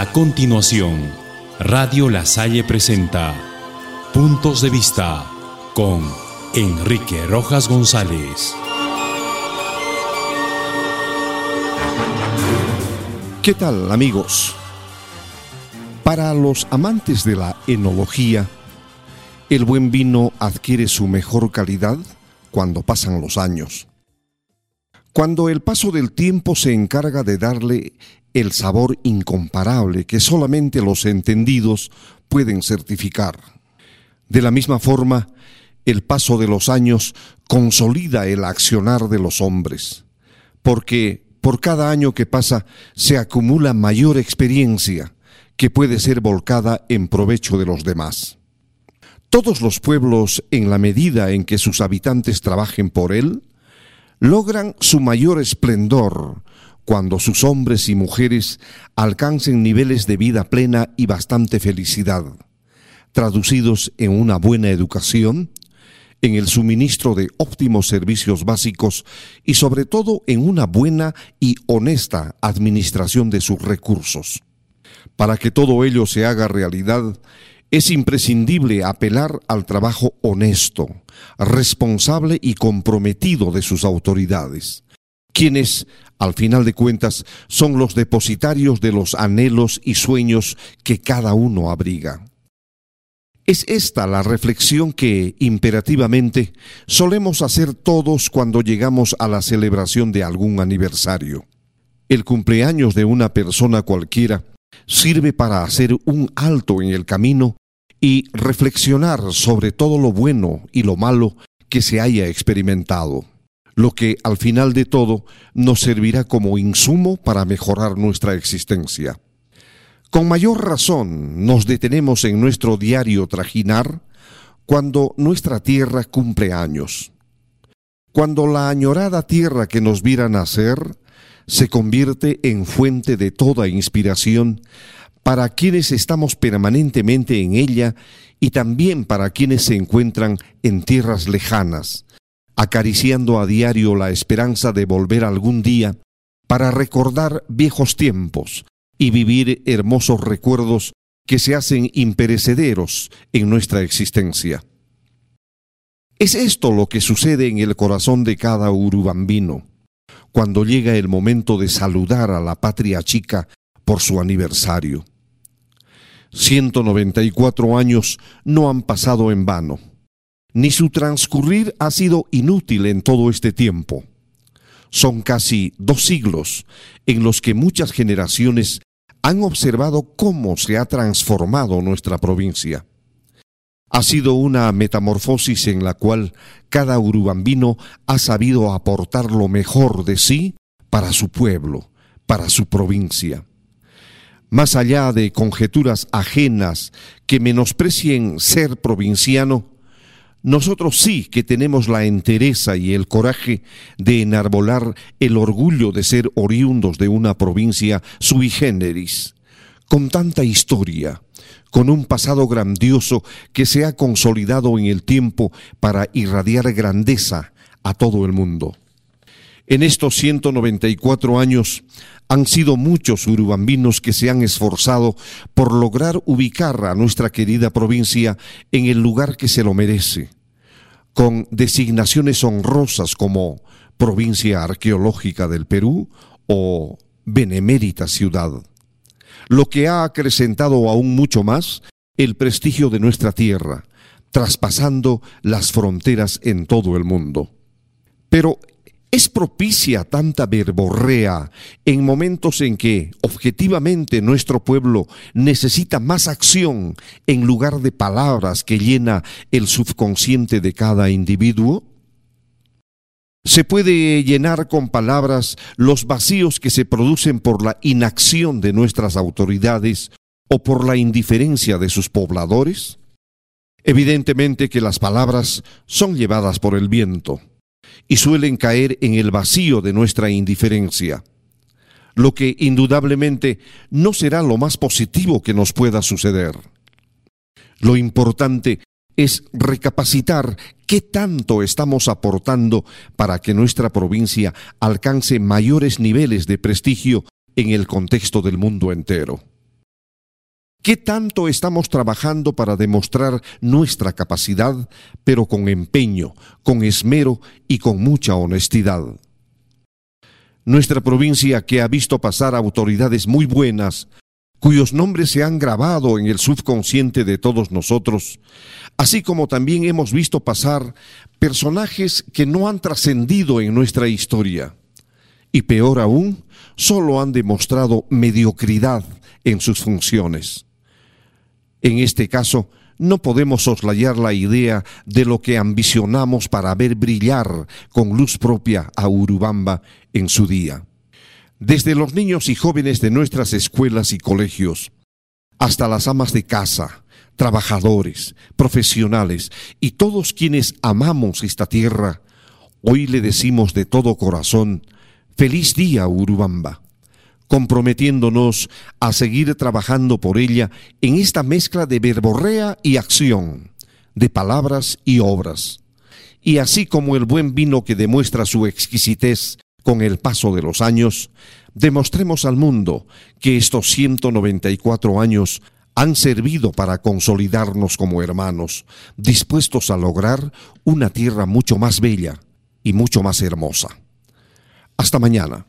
A continuación, Radio La Salle presenta Puntos de Vista con Enrique Rojas González. ¿Qué tal amigos? Para los amantes de la enología, el buen vino adquiere su mejor calidad cuando pasan los años. Cuando el paso del tiempo se encarga de darle el sabor incomparable que solamente los entendidos pueden certificar. De la misma forma, el paso de los años consolida el accionar de los hombres, porque por cada año que pasa se acumula mayor experiencia que puede ser volcada en provecho de los demás. Todos los pueblos, en la medida en que sus habitantes trabajen por él, logran su mayor esplendor cuando sus hombres y mujeres alcancen niveles de vida plena y bastante felicidad, traducidos en una buena educación, en el suministro de óptimos servicios básicos y sobre todo en una buena y honesta administración de sus recursos. Para que todo ello se haga realidad, es imprescindible apelar al trabajo honesto, responsable y comprometido de sus autoridades, quienes, al final de cuentas, son los depositarios de los anhelos y sueños que cada uno abriga. Es esta la reflexión que, imperativamente, solemos hacer todos cuando llegamos a la celebración de algún aniversario. El cumpleaños de una persona cualquiera sirve para hacer un alto en el camino y reflexionar sobre todo lo bueno y lo malo que se haya experimentado, lo que al final de todo nos servirá como insumo para mejorar nuestra existencia. Con mayor razón nos detenemos en nuestro diario trajinar cuando nuestra tierra cumple años. Cuando la añorada tierra que nos viera nacer se convierte en fuente de toda inspiración para quienes estamos permanentemente en ella y también para quienes se encuentran en tierras lejanas, acariciando a diario la esperanza de volver algún día para recordar viejos tiempos y vivir hermosos recuerdos que se hacen imperecederos en nuestra existencia. Es esto lo que sucede en el corazón de cada urubambino, cuando llega el momento de saludar a la patria chica por su aniversario. 194 años no han pasado en vano, ni su transcurrir ha sido inútil en todo este tiempo. Son casi dos siglos en los que muchas generaciones han observado cómo se ha transformado nuestra provincia. Ha sido una metamorfosis en la cual cada urubambino ha sabido aportar lo mejor de sí para su pueblo, para su provincia. Más allá de conjeturas ajenas que menosprecien ser provinciano, nosotros sí que tenemos la entereza y el coraje de enarbolar el orgullo de ser oriundos de una provincia sui generis, con tanta historia, con un pasado grandioso que se ha consolidado en el tiempo para irradiar grandeza a todo el mundo. En estos 194 años han sido muchos urubambinos que se han esforzado por lograr ubicar a nuestra querida provincia en el lugar que se lo merece, con designaciones honrosas como Provincia Arqueológica del Perú o Benemérita Ciudad, lo que ha acrecentado aún mucho más el prestigio de nuestra tierra, traspasando las fronteras en todo el mundo. Pero ¿Es propicia tanta verborrea en momentos en que objetivamente nuestro pueblo necesita más acción en lugar de palabras que llena el subconsciente de cada individuo? ¿Se puede llenar con palabras los vacíos que se producen por la inacción de nuestras autoridades o por la indiferencia de sus pobladores? Evidentemente que las palabras son llevadas por el viento y suelen caer en el vacío de nuestra indiferencia, lo que indudablemente no será lo más positivo que nos pueda suceder. Lo importante es recapacitar qué tanto estamos aportando para que nuestra provincia alcance mayores niveles de prestigio en el contexto del mundo entero. ¿Qué tanto estamos trabajando para demostrar nuestra capacidad, pero con empeño, con esmero y con mucha honestidad? Nuestra provincia, que ha visto pasar autoridades muy buenas, cuyos nombres se han grabado en el subconsciente de todos nosotros, así como también hemos visto pasar personajes que no han trascendido en nuestra historia, y peor aún, solo han demostrado mediocridad en sus funciones. En este caso, no podemos soslayar la idea de lo que ambicionamos para ver brillar con luz propia a Urubamba en su día. Desde los niños y jóvenes de nuestras escuelas y colegios, hasta las amas de casa, trabajadores, profesionales y todos quienes amamos esta tierra, hoy le decimos de todo corazón, feliz día Urubamba comprometiéndonos a seguir trabajando por ella en esta mezcla de verborrea y acción, de palabras y obras. Y así como el buen vino que demuestra su exquisitez con el paso de los años, demostremos al mundo que estos 194 años han servido para consolidarnos como hermanos, dispuestos a lograr una tierra mucho más bella y mucho más hermosa. Hasta mañana.